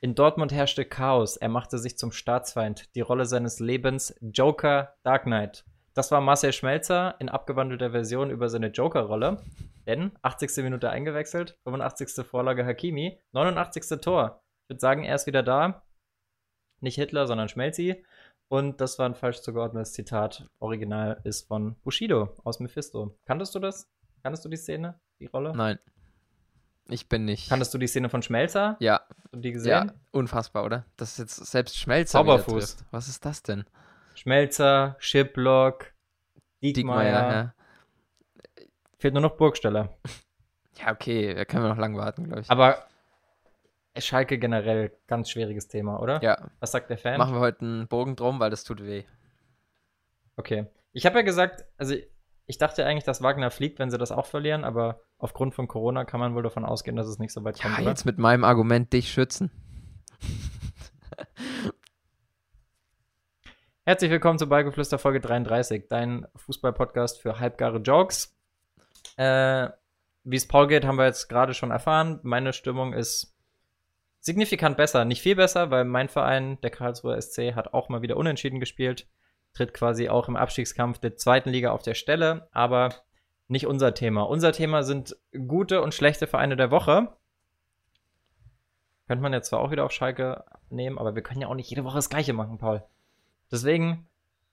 In Dortmund herrschte Chaos. Er machte sich zum Staatsfeind. Die Rolle seines Lebens Joker Dark Knight. Das war Marcel Schmelzer in abgewandelter Version über seine Joker-Rolle. Denn 80. Minute eingewechselt, 85. Vorlage Hakimi, 89. Tor. Ich würde sagen, er ist wieder da. Nicht Hitler, sondern Schmelzi. Und das war ein falsch zugeordnetes Zitat. Original ist von Bushido aus Mephisto. Kanntest du das? Kanntest du die Szene, die Rolle? Nein. Ich bin nicht. Kanntest du die Szene von Schmelzer? Ja. Hast du die gesehen? Ja, unfassbar, oder? Das ist jetzt selbst Schmelzer Zauberfuß. Was ist das denn? Schmelzer, Schiplock, Diekmeyer. Diekmeyer, ja. Fehlt nur noch Burgsteller. Ja, okay, da können wir noch lang warten, glaube ich. Aber Schalke generell ganz schwieriges Thema, oder? ja, Was sagt der Fan? machen wir heute einen Bogen drum, weil das tut weh. Okay. Ich habe ja gesagt, also ich dachte eigentlich, dass Wagner fliegt, wenn sie das auch verlieren, aber aufgrund von Corona kann man wohl davon ausgehen, dass es nicht so weit kommt, Ja, oder? jetzt mit meinem Argument dich schützen. Herzlich willkommen zu Ballgeflüster Folge 33, dein Fußball-Podcast für halbgare Jokes. Äh, Wie es Paul geht, haben wir jetzt gerade schon erfahren. Meine Stimmung ist signifikant besser. Nicht viel besser, weil mein Verein, der Karlsruher SC, hat auch mal wieder unentschieden gespielt. Tritt quasi auch im Abstiegskampf der zweiten Liga auf der Stelle, aber nicht unser Thema. Unser Thema sind gute und schlechte Vereine der Woche. Könnte man jetzt zwar auch wieder auf Schalke nehmen, aber wir können ja auch nicht jede Woche das Gleiche machen, Paul. Deswegen,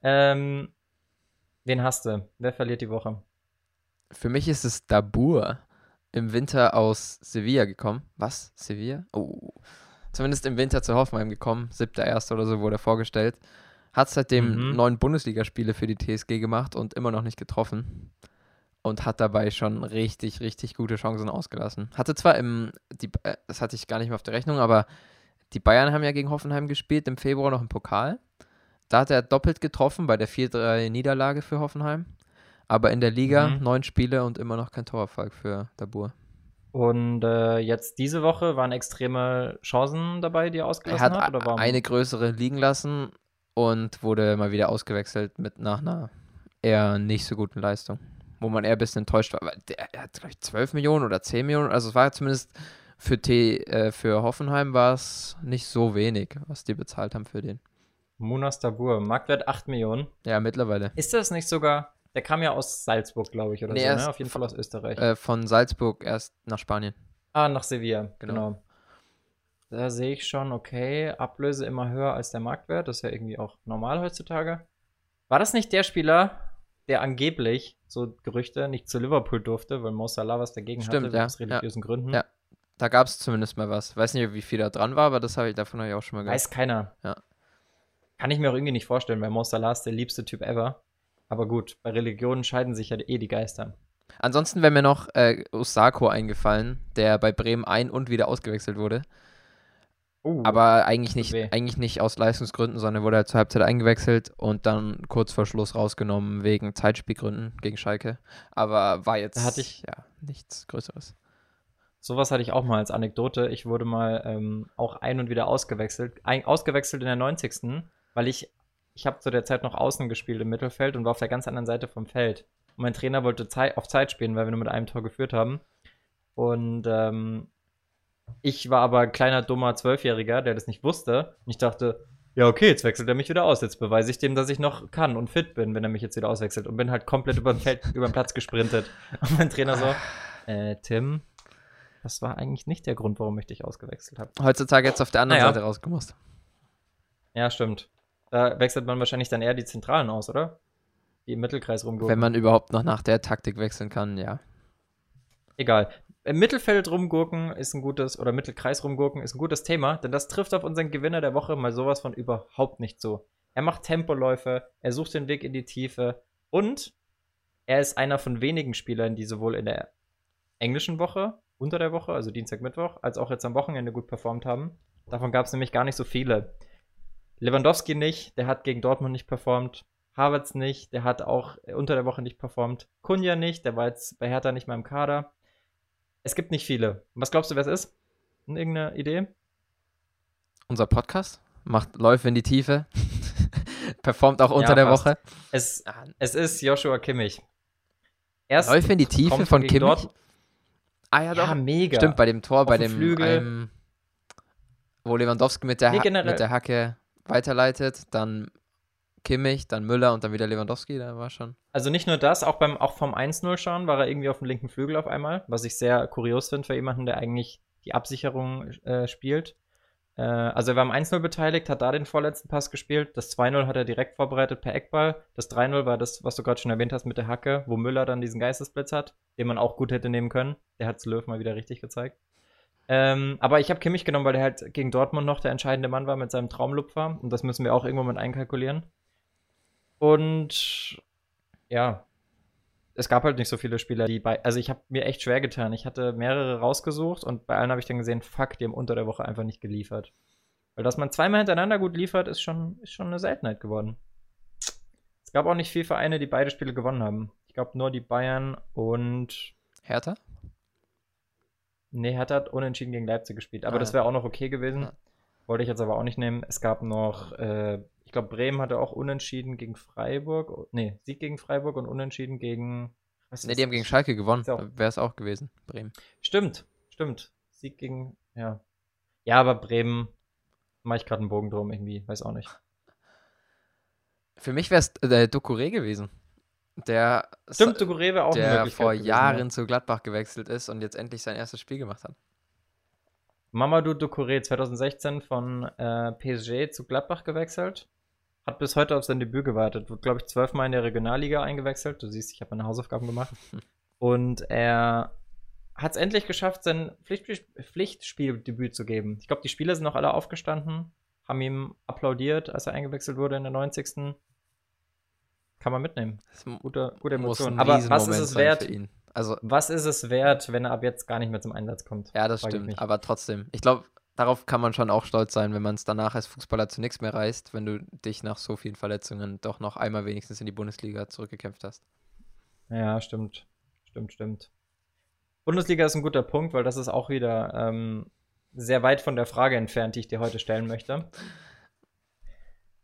ähm, wen hast du? Wer verliert die Woche? Für mich ist es Dabur im Winter aus Sevilla gekommen. Was? Sevilla? Oh. Zumindest im Winter zu Hoffenheim gekommen. Siebter, erster oder so wurde er vorgestellt. Hat seitdem Mhm. neun Bundesligaspiele für die TSG gemacht und immer noch nicht getroffen. Und hat dabei schon richtig, richtig gute Chancen ausgelassen. Hatte zwar im, die, äh, das hatte ich gar nicht mehr auf der Rechnung, aber die Bayern haben ja gegen Hoffenheim gespielt, im Februar noch im Pokal. Da hat er doppelt getroffen bei der 4-3-Niederlage für Hoffenheim. Aber in der Liga Mhm. neun Spiele und immer noch kein Torerfolg für Dabur. Und äh, jetzt diese Woche waren extreme Chancen dabei, die er Er ausgelassen hat hat? Oder warum? eine größere liegen lassen und wurde mal wieder ausgewechselt mit nach einer eher nicht so guten Leistung. Wo man eher ein bisschen enttäuscht war. Aber der, er hat, glaube ich, 12 Millionen oder 10 Millionen. Also es war zumindest für, T, äh, für Hoffenheim war es nicht so wenig, was die bezahlt haben für den. Munas Dabur, Marktwert 8 Millionen. Ja, mittlerweile. Ist das nicht sogar, der kam ja aus Salzburg, glaube ich, oder Nee, so, ne? Auf jeden Fall aus Österreich. Äh, von Salzburg erst nach Spanien. ah, nach Sevilla, genau. genau. Da sehe ich schon, okay, Ablöse immer höher als der Marktwert. Das ist ja irgendwie auch normal heutzutage. War das nicht der Spieler, der angeblich, so Gerüchte, nicht zu Liverpool durfte, weil Mo Salah was dagegen Stimmt, hatte, ja, aus religiösen Gründen? Ja. Da gab es zumindest mal was. Weiß nicht, wie viel da dran war, aber das habe ich davon habe ich auch schon mal gehört. Weiß keiner. Ja. Kann ich mir auch irgendwie nicht vorstellen, weil Mo Salah ist der liebste Typ ever. Aber gut, bei Religionen scheiden sich ja eh die Geister. Ansonsten wäre mir noch äh, Osako eingefallen, der bei Bremen ein- und wieder ausgewechselt wurde. Uh, Aber eigentlich nicht, weh. eigentlich nicht aus Leistungsgründen, sondern wurde halt zur Halbzeit eingewechselt und dann kurz vor Schluss rausgenommen wegen Zeitspielgründen gegen Schalke. Aber war jetzt Da hatte ich- ja nichts Größeres. sowas hatte ich auch mal als Anekdote. Ich wurde mal ähm, auch ein- und wieder ausgewechselt. Ein, ausgewechselt in der 90. Weil ich, ich habe zu der Zeit noch außen gespielt im Mittelfeld und war auf der ganz anderen Seite vom Feld. Und mein Trainer wollte Zei auf Zeit spielen, weil wir nur mit einem Tor geführt haben. Und ähm, ich war aber ein kleiner, dummer Zwölfjähriger, der das nicht wusste. Und ich dachte, ja, okay, jetzt wechselt er mich wieder aus. Jetzt beweise ich dem, dass ich noch kann und fit bin, wenn er mich jetzt wieder auswechselt. Und bin halt komplett über den, Feld, über den Platz gesprintet. Und mein Trainer so, äh, Tim, das war eigentlich nicht der Grund, warum ich dich ausgewechselt habe. Heutzutage jetzt auf der anderen Naja. Seite rausgemusst. Ja, stimmt. Da wechselt man wahrscheinlich dann eher die Zentralen aus, oder? Die im Mittelkreis rumgucken. Wenn man überhaupt noch nach der Taktik wechseln kann, ja. Egal. Im Mittelfeld rumgurken ist ein gutes, oder Mittelkreis rumgurken ist ein gutes Thema, denn das trifft auf unseren Gewinner der Woche mal sowas von überhaupt nicht so. Er macht Tempoläufe, er sucht den Weg in die Tiefe und er ist einer von wenigen Spielern, die sowohl in der englischen Woche, unter der Woche, also Dienstag, Mittwoch, als auch jetzt am Wochenende gut performt haben. Davon gab es nämlich gar nicht so viele. Lewandowski nicht, der hat gegen Dortmund nicht performt. Havertz nicht, der hat auch unter der Woche nicht performt. Kunja nicht, der war jetzt bei Hertha nicht mal im Kader. Es gibt nicht viele. Was glaubst du, wer es ist? Irgendeine Idee? Unser Podcast macht Läufe in die Tiefe. Performt auch unter Ja, der. Woche. Es, es ist Joshua Kimmich. Erst Läufe in die Tiefe von Kimmich. Dort- Ah ja, ja, doch. mega. Stimmt, bei dem Tor, bei dem Flügel. einem, wo Lewandowski mit der, Nee, mit der Hacke weiterleitet, dann Kimmich, dann Müller und dann wieder Lewandowski, da war schon. Also nicht nur das, auch beim auch vom 1-0 schauen war er irgendwie auf dem linken Flügel auf einmal, was ich sehr kurios finde für jemanden, der eigentlich die Absicherung äh, spielt. Äh, also er war am 1-0 beteiligt, hat da den vorletzten Pass gespielt. Das 2-0 hat er direkt vorbereitet per Eckball. Das 3-0 war das, was du gerade schon erwähnt hast mit der Hacke, wo Müller dann diesen Geistesblitz hat, den man auch gut hätte nehmen können. Der hat Löw mal wieder richtig gezeigt. Ähm, aber ich habe Kimmich genommen, weil der halt gegen Dortmund noch der entscheidende Mann war mit seinem Traumlupfer. Und das müssen wir auch irgendwo mit einkalkulieren. Und ja, es gab halt nicht so viele Spieler, die bei. Also ich habe mir echt schwer getan. Ich hatte mehrere rausgesucht und bei allen habe ich dann gesehen, fuck, die haben unter der Woche einfach nicht geliefert. Weil dass man zweimal hintereinander gut liefert, ist schon, ist schon eine Seltenheit geworden. Es gab auch nicht viele Vereine, die beide Spiele gewonnen haben. Ich glaube nur die Bayern und. Hertha? Nee, Hertha hat unentschieden gegen Leipzig gespielt. Aber Ah, das wäre auch noch okay gewesen. Ja. Wollte ich jetzt aber auch nicht nehmen. Es gab noch, äh, ich glaube, Bremen hatte auch unentschieden gegen Freiburg. Nee, Sieg gegen Freiburg und unentschieden gegen. Was Ne, ist die haben gegen Schalke gewonnen. Ja Wäre es auch gewesen, Bremen. Stimmt, stimmt. Sieg gegen, ja. Ja, aber Bremen mache ich gerade einen Bogen drum irgendwie, weiß auch nicht. Für mich wäre es äh, Ducouré gewesen. Der, Stimmt, Ducouré wäre auch der vor gewesen, Jahren zu Gladbach gewechselt ist und jetzt endlich sein erstes Spiel gemacht hat. Mamadou Ducouré 2016 von äh, PSG zu Gladbach gewechselt. Hat bis heute auf sein Debüt gewartet. Wird, glaube ich, zwölfmal in der Regionalliga eingewechselt. Du siehst, ich habe meine Hausaufgaben gemacht. Und er hat es endlich geschafft, sein Pflichtspiel Pflichtspieldebüt zu geben. Ich glaube, die Spieler sind noch alle aufgestanden, haben ihm applaudiert, als er eingewechselt wurde in der 90. Kann man mitnehmen. Das m- Gute, gute muss Emotion. ein Aber was ist es wert? Also, Was ist es wert, wenn er ab jetzt gar nicht mehr zum Einsatz kommt? ja, das ich stimmt. Aber trotzdem, ich glaube, darauf kann man schon auch stolz sein, wenn man es danach als Fußballer zu nichts mehr reißt, wenn du dich nach so vielen Verletzungen doch noch einmal wenigstens in die Bundesliga zurückgekämpft hast. Ja, stimmt. Stimmt, stimmt. Bundesliga ist ein guter Punkt, weil das ist auch wieder ähm, sehr weit von der Frage entfernt, die ich dir heute stellen möchte.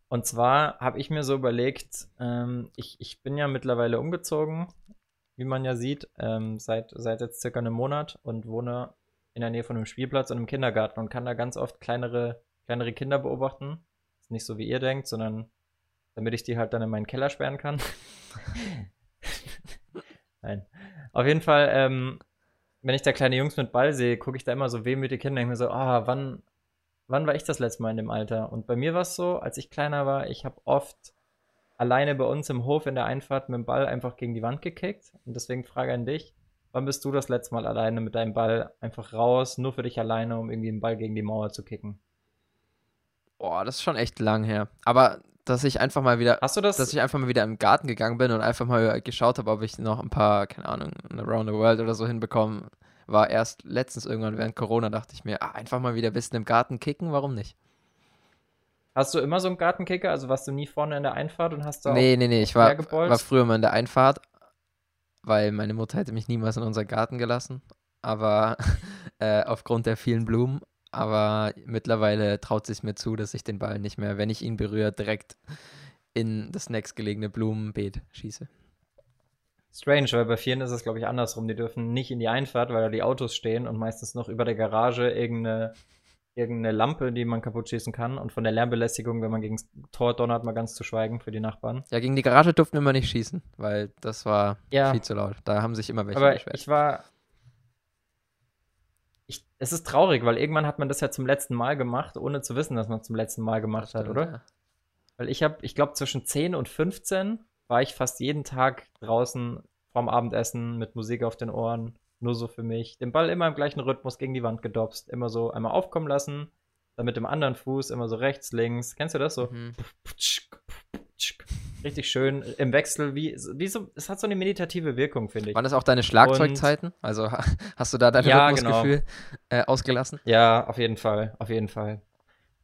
Und zwar habe ich mir so überlegt, ähm, ich, ich bin ja mittlerweile umgezogen, wie man ja sieht, ähm, seit, seit jetzt circa einem Monat und wohne in der Nähe von einem Spielplatz und einem Kindergarten und kann da ganz oft kleinere, kleinere Kinder beobachten. Ist nicht so wie ihr denkt, sondern damit ich die halt dann in meinen Keller sperren kann. Nein. Auf jeden Fall, ähm, wenn ich da kleine Jungs mit Ball sehe, gucke ich da immer so wehmütige Kinder und denke mir so, ah, wann, wann war ich das letzte Mal in dem Alter? Und bei mir war es so, als ich kleiner war, ich habe oft alleine bei uns im Hof in der Einfahrt mit dem Ball einfach gegen die Wand gekickt. Und deswegen Frage an dich, wann bist du das letzte Mal alleine mit deinem Ball einfach raus, nur für dich alleine, um irgendwie den Ball gegen die Mauer zu kicken? Boah, das ist schon echt lang her. Aber dass ich einfach mal wieder, Hast du das? dass ich einfach mal wieder im Garten gegangen bin und einfach mal geschaut habe, ob ich noch ein paar, keine Ahnung, Around the World oder so hinbekomme, war erst letztens irgendwann während Corona, dachte ich mir, ah, einfach mal wieder ein bisschen im Garten kicken, warum nicht? Hast du immer so einen Gartenkicker? Also warst du nie vorne in der Einfahrt und hast da Nee, nee, nee, ich war, war früher mal in der Einfahrt, weil meine Mutter hätte mich niemals in unseren Garten gelassen, aber äh, aufgrund der vielen Blumen. Aber mittlerweile traut sie es mir zu, dass ich den Ball nicht mehr, wenn ich ihn berühre, direkt in das nächstgelegene Blumenbeet schieße. Strange, weil bei vielen ist es, glaube ich, andersrum. Die dürfen nicht in die Einfahrt, weil da die Autos stehen und meistens noch über der Garage irgendeine, irgendeine Lampe, die man kaputt schießen kann. Und von der Lärmbelästigung, wenn man gegen das Tor donnert, mal ganz zu schweigen für die Nachbarn. Ja, gegen die Garage durften wir immer nicht schießen, weil das war Ja. viel zu laut. Da haben sich immer welche Aber beschwert. ich war. Ich, es ist traurig, weil irgendwann hat man das ja zum letzten Mal gemacht, ohne zu wissen, dass man es zum letzten Mal gemacht hat, Stimmt, oder? ja. Weil ich habe, ich glaube, zwischen 10 und 15 war ich fast jeden Tag draußen vorm Abendessen mit Musik auf den Ohren, nur so für mich. Den Ball immer im gleichen Rhythmus gegen die Wand gedopst, immer so einmal aufkommen lassen, dann mit dem anderen Fuß immer so rechts, links. Kennst du das so? Mhm. Richtig schön im Wechsel, wie, wie so, es hat so eine meditative Wirkung, finde ich. Waren das auch deine Schlagzeugzeiten? Also ha- hast du da dein Ja, Rhythmusgefühl äh, ausgelassen? Ja, auf jeden Fall, auf jeden Fall.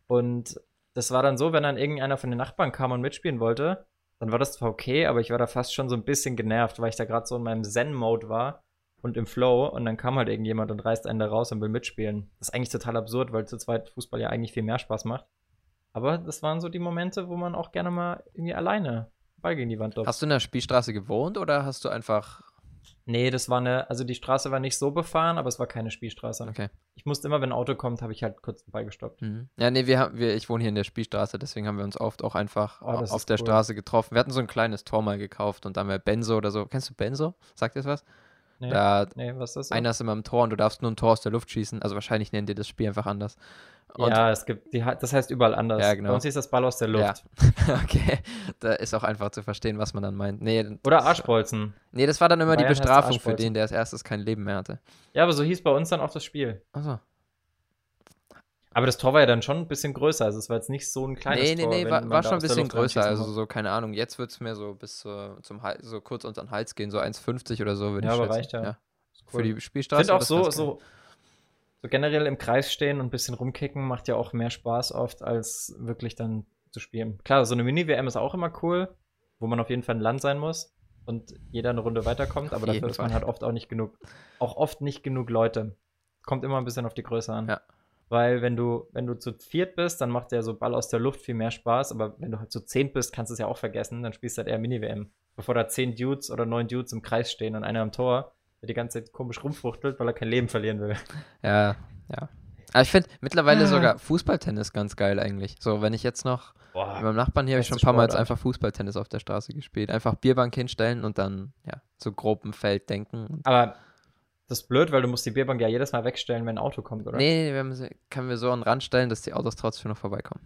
Und das war dann so, wenn dann irgendeiner von den Nachbarn kam und mitspielen wollte, dann war das zwar okay, aber ich war da fast schon so ein bisschen genervt, weil ich da gerade so in meinem Zen-Mode war und im Flow und dann kam halt irgendjemand und reißt einen da raus und will mitspielen. Das ist eigentlich total absurd, weil zu zweit Fußball ja eigentlich viel mehr Spaß macht. Aber das waren so die Momente, wo man auch gerne mal irgendwie alleine Ball gegen die Wand läuft. Hast du in der Spielstraße gewohnt oder hast du einfach Nee, das war eine, also die Straße war nicht so befahren, aber es war keine Spielstraße. Okay. Ich musste immer, wenn ein Auto kommt, habe ich halt kurz den Ball gestoppt. Mhm. Ja, nee, wir, haben- wir, ich wohne hier in der Spielstraße, deswegen haben wir uns oft auch einfach Oh, auf der cool. Straße getroffen. Wir hatten so ein kleines Tor mal gekauft und dann haben wir Benzo oder so. Kennst du Benzo? Sagt dir das was? Nee, Da nee was ist das? einer ist immer im Tor und du darfst nur ein Tor aus der Luft schießen. Also wahrscheinlich nennen die das Spiel einfach anders. Und ja, es gibt, die, das heißt überall anders. Ja, genau. Bei uns hieß das Ball aus der Luft. Ja. okay, da ist auch einfach zu verstehen, was man dann meint. Nee, Oder Arschbolzen. Nee, das war dann immer die Bayern heißt Bestrafung für den, der als erstes kein Leben mehr hatte. Ja, aber so hieß bei uns dann auch das Spiel. Achso. Aber das Tor war ja dann schon ein bisschen größer. Also es war jetzt nicht so ein kleines Nee, nee, Tor. nee, wenn war, war schon ein bisschen größer. Also so, keine Ahnung, jetzt wird es mir so bis zur, zum Hals, so kurz unter den Hals gehen, so 1,50 oder so, würde Ja, ich aber schätzen. reicht ja. Für Cool. die Ich Spielstraße. finde auch so, so, so generell im Kreis stehen und ein bisschen rumkicken macht ja auch mehr Spaß oft, als wirklich dann zu spielen. Klar, so eine Mini-WM ist auch immer cool, wo man auf jeden Fall ein Land sein muss und jeder eine Runde weiterkommt, aber jeden dafür ist man halt oft auch nicht genug, auch oft nicht genug Leute. Kommt immer ein bisschen auf die Größe an. Ja. Weil wenn du, wenn du zu viert bist, dann macht der so Ball aus der Luft viel mehr Spaß, aber wenn du halt zu zehn bist, kannst du es ja auch vergessen, dann spielst du halt eher Mini-WM. Bevor da zehn Dudes oder neun Dudes im Kreis stehen und einer am Tor, der die ganze Zeit komisch rumfuchtelt, weil er kein Leben verlieren will. Ja, ja. Aber ich finde mittlerweile Ah. sogar Fußballtennis ganz geil eigentlich. So, wenn ich jetzt noch, Boah, mit meinem Nachbarn hier habe ich schon ein paar Mal jetzt einfach Fußballtennis auf der Straße gespielt. Einfach Bierbank hinstellen und dann, ja, so grob im Feld denken. Aber das ist blöd, weil du musst die Bierbank ja jedes Mal wegstellen, wenn ein Auto kommt, oder? nee, nee, wir haben sie, können wir so an den Rand stellen, dass die Autos trotzdem noch vorbeikommen.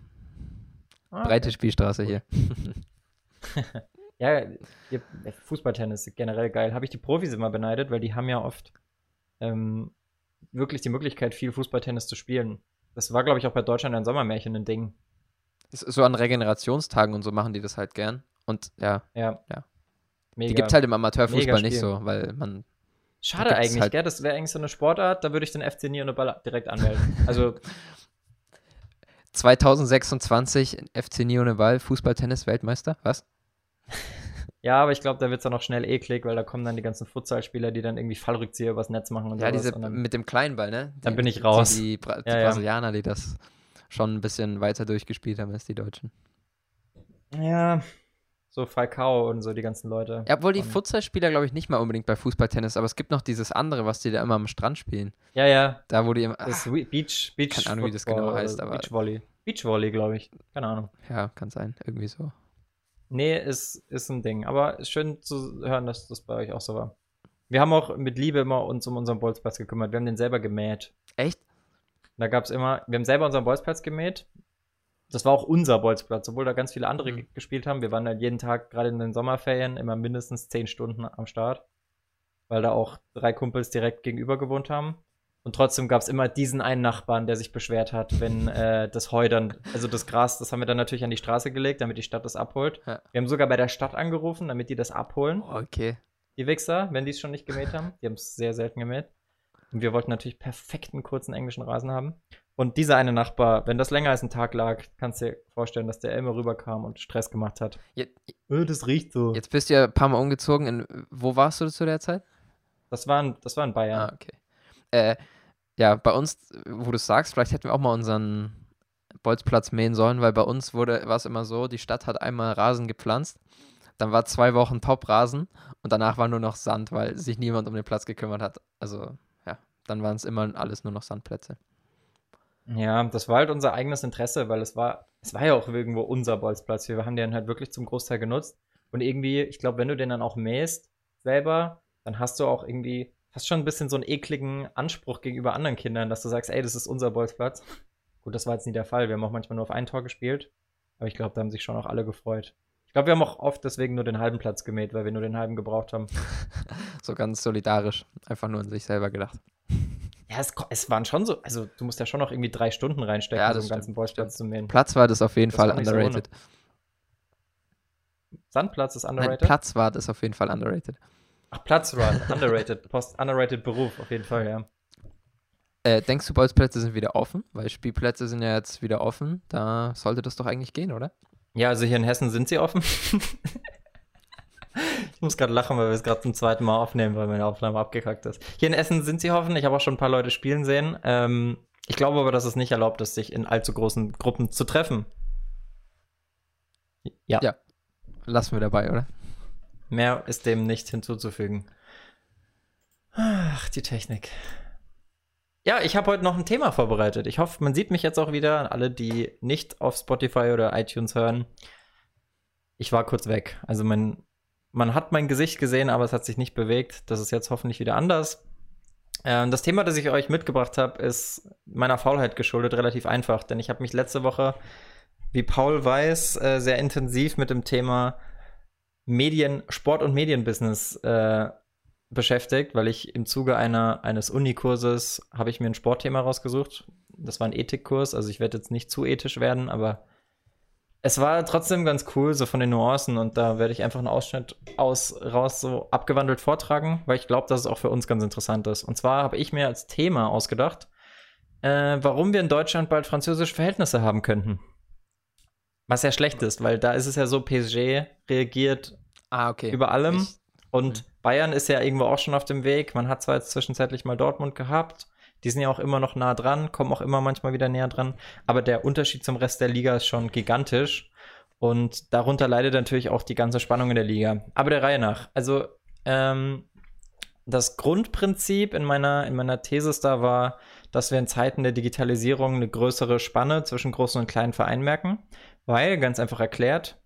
Ah, Breite Spielstraße hier. Ja, Fußballtennis ist generell geil. Habe ich die Profis immer beneidet, weil die haben ja oft ähm, wirklich die Möglichkeit, viel Fußballtennis zu spielen. Das war, glaube ich, auch bei Deutschland ein Sommermärchen ein Ding. So an Regenerationstagen und so machen die das halt gern. Und ja, Ja. Ja. Mega. die gibt es halt im Amateurfußball nicht so, weil man. Schade eigentlich, halt- gell? Das wäre eigentlich so eine Sportart, da würde ich den FC Ball direkt anmelden. Also, 2026 FC Nione Ball, Fußball-Tennis-Weltmeister? Was? ja, aber ich glaube, da wird es dann auch schnell eklig, weil da kommen dann die ganzen Futsalspieler, die dann irgendwie Fallrückzieher übers Netz machen und Ja, diese und dann, mit dem kleinen Ball, ne? Dann Die- bin ich die- raus. Die, Bra die Ja, ja. Brasilianer, die das schon ein bisschen weiter durchgespielt haben als die Deutschen. ja, so Falcao und so die ganzen Leute. Ja, obwohl die Futsalspieler, glaube ich, nicht mal unbedingt bei Fußballtennis, aber es gibt noch dieses andere, was die da immer am Strand spielen. Ja, ja, Da, wo die immer. Das Wi- Beach, Beach Keine Ahnung, wie das genau heißt, aber- Beachvolley. Beachvolley, glaube ich. Keine Ahnung. ja, kann sein. Irgendwie so. Nee, ist, ist ein Ding. Aber ist schön zu hören, dass das bei euch auch so war. Wir haben auch mit Liebe immer uns um unseren Bolzplatz gekümmert. Wir haben den selber gemäht. Echt? Da gab es immer, wir haben selber unseren Bolzplatz gemäht. Das war auch unser Bolzplatz, obwohl da ganz viele andere Mhm. ge- gespielt haben. Wir waren halt jeden Tag, gerade in den Sommerferien, immer mindestens zehn Stunden am Start. Weil da auch drei Kumpels direkt gegenüber gewohnt haben. Und trotzdem gab es immer diesen einen Nachbarn, der sich beschwert hat, wenn äh, das Heu dann, also das Gras, das haben wir dann natürlich an die Straße gelegt, damit die Stadt das abholt. Ja. Wir haben sogar bei der Stadt angerufen, damit die das abholen, Oh, okay. die Wichser, wenn die es schon nicht gemäht haben. Die haben es sehr selten gemäht. Und wir wollten natürlich perfekten kurzen englischen Rasen haben. Und dieser eine Nachbar, wenn das länger als ein Tag lag, kannst du dir vorstellen, dass der immer rüberkam und Stress gemacht hat. Jetzt, Äh, das riecht so. jetzt bist du ja ein paar Mal umgezogen. In, wo warst du zu der Zeit? Das war in, das war in Bayern. Ah, okay. Äh, ja, bei uns, wo du es sagst, vielleicht hätten wir auch mal unseren Bolzplatz mähen sollen, weil bei uns wurde, war es immer so, die Stadt hat einmal Rasen gepflanzt, dann war zwei Wochen Top-Rasen und danach war nur noch Sand, weil sich niemand um den Platz gekümmert hat. Also, ja, dann waren es immer alles nur noch Sandplätze. Ja, das war halt unser eigenes Interesse, weil es war, es war ja auch irgendwo unser Bolzplatz. Wir haben den halt wirklich zum Großteil genutzt. Und irgendwie, ich glaube, wenn du den dann auch mähst selber, dann hast du auch irgendwie, hast schon ein bisschen so einen ekligen Anspruch gegenüber anderen Kindern, dass du sagst, ey, das ist unser Bolzplatz. Gut, das war jetzt nie der Fall. Wir haben auch manchmal nur auf ein Tor gespielt. Aber ich glaube, da haben sich schon auch alle gefreut. Ich glaube, wir haben auch oft deswegen nur den halben Platz gemäht, weil wir nur den halben gebraucht haben. So ganz solidarisch, einfach nur an sich selber gedacht. Ja, es, es waren schon so, also du musst ja schon noch irgendwie drei Stunden reinstecken, Ja, das einen stimmt, ganzen Bolzplatz zu mähen. Platzwart ist auf jeden Das Fall war nicht so underrated. Sandplatz ist Nein, underrated. Platzwart ist auf jeden Fall underrated. Ach, Platzrun, underrated. Post, underrated Beruf, auf jeden Fall, ja. Äh, denkst du, Bolzplätze sind wieder offen? Weil Spielplätze sind ja jetzt wieder offen. Da sollte das doch eigentlich gehen, oder? Ja, also hier in Hessen sind sie offen. ich muss gerade lachen, weil wir es gerade zum zweiten Mal aufnehmen, weil meine Aufnahme abgekackt ist. Hier in Essen sind sie offen. Ich habe auch schon ein paar Leute spielen sehen. Ähm, ich glaube aber, dass es nicht erlaubt ist, sich in allzu großen Gruppen zu treffen. Ja, Ja. Lassen wir dabei, oder? mehr ist dem nicht hinzuzufügen. Ach, die Technik. Ja, ich habe heute noch ein Thema vorbereitet. Ich hoffe, man sieht mich jetzt auch wieder. Alle, die nicht auf Spotify oder iTunes hören. Ich war kurz weg. Also mein, man hat mein Gesicht gesehen, aber es hat sich nicht bewegt. Das ist jetzt hoffentlich wieder anders. Ähm, das Thema, das ich euch mitgebracht habe, ist meiner Faulheit geschuldet, relativ einfach. Denn ich habe mich letzte Woche, wie Paul weiß, äh, sehr intensiv mit dem Thema Medien, Sport und Medienbusiness äh, beschäftigt, weil ich im Zuge einer, eines Unikurses habe ich mir ein Sportthema rausgesucht. Das war ein Ethikkurs, also ich werde jetzt nicht zu ethisch werden, aber es war trotzdem ganz cool, so von den Nuancen und da werde ich einfach einen Ausschnitt aus, raus so abgewandelt vortragen, weil ich glaube, dass es auch für uns ganz interessant ist. Und zwar habe ich mir als Thema ausgedacht, äh, warum wir in Deutschland bald französische Verhältnisse haben könnten. Was ja schlecht ist, weil da ist es ja so, PSG reagiert Ah, okay. über allem Ich, und Bayern ist ja irgendwo auch schon auf dem Weg. Man hat zwar jetzt zwischenzeitlich mal Dortmund gehabt, die sind ja auch immer noch nah dran, kommen auch immer manchmal wieder näher dran. Aber der Unterschied zum Rest der Liga ist schon gigantisch. Und darunter leidet natürlich auch die ganze Spannung in der Liga. Aber der Reihe nach. Also, ähm, das Grundprinzip in meiner, in meiner Thesis da war, dass wir in Zeiten der Digitalisierung eine größere Spanne zwischen großen und kleinen Vereinen merken. Weil, ganz einfach erklärt,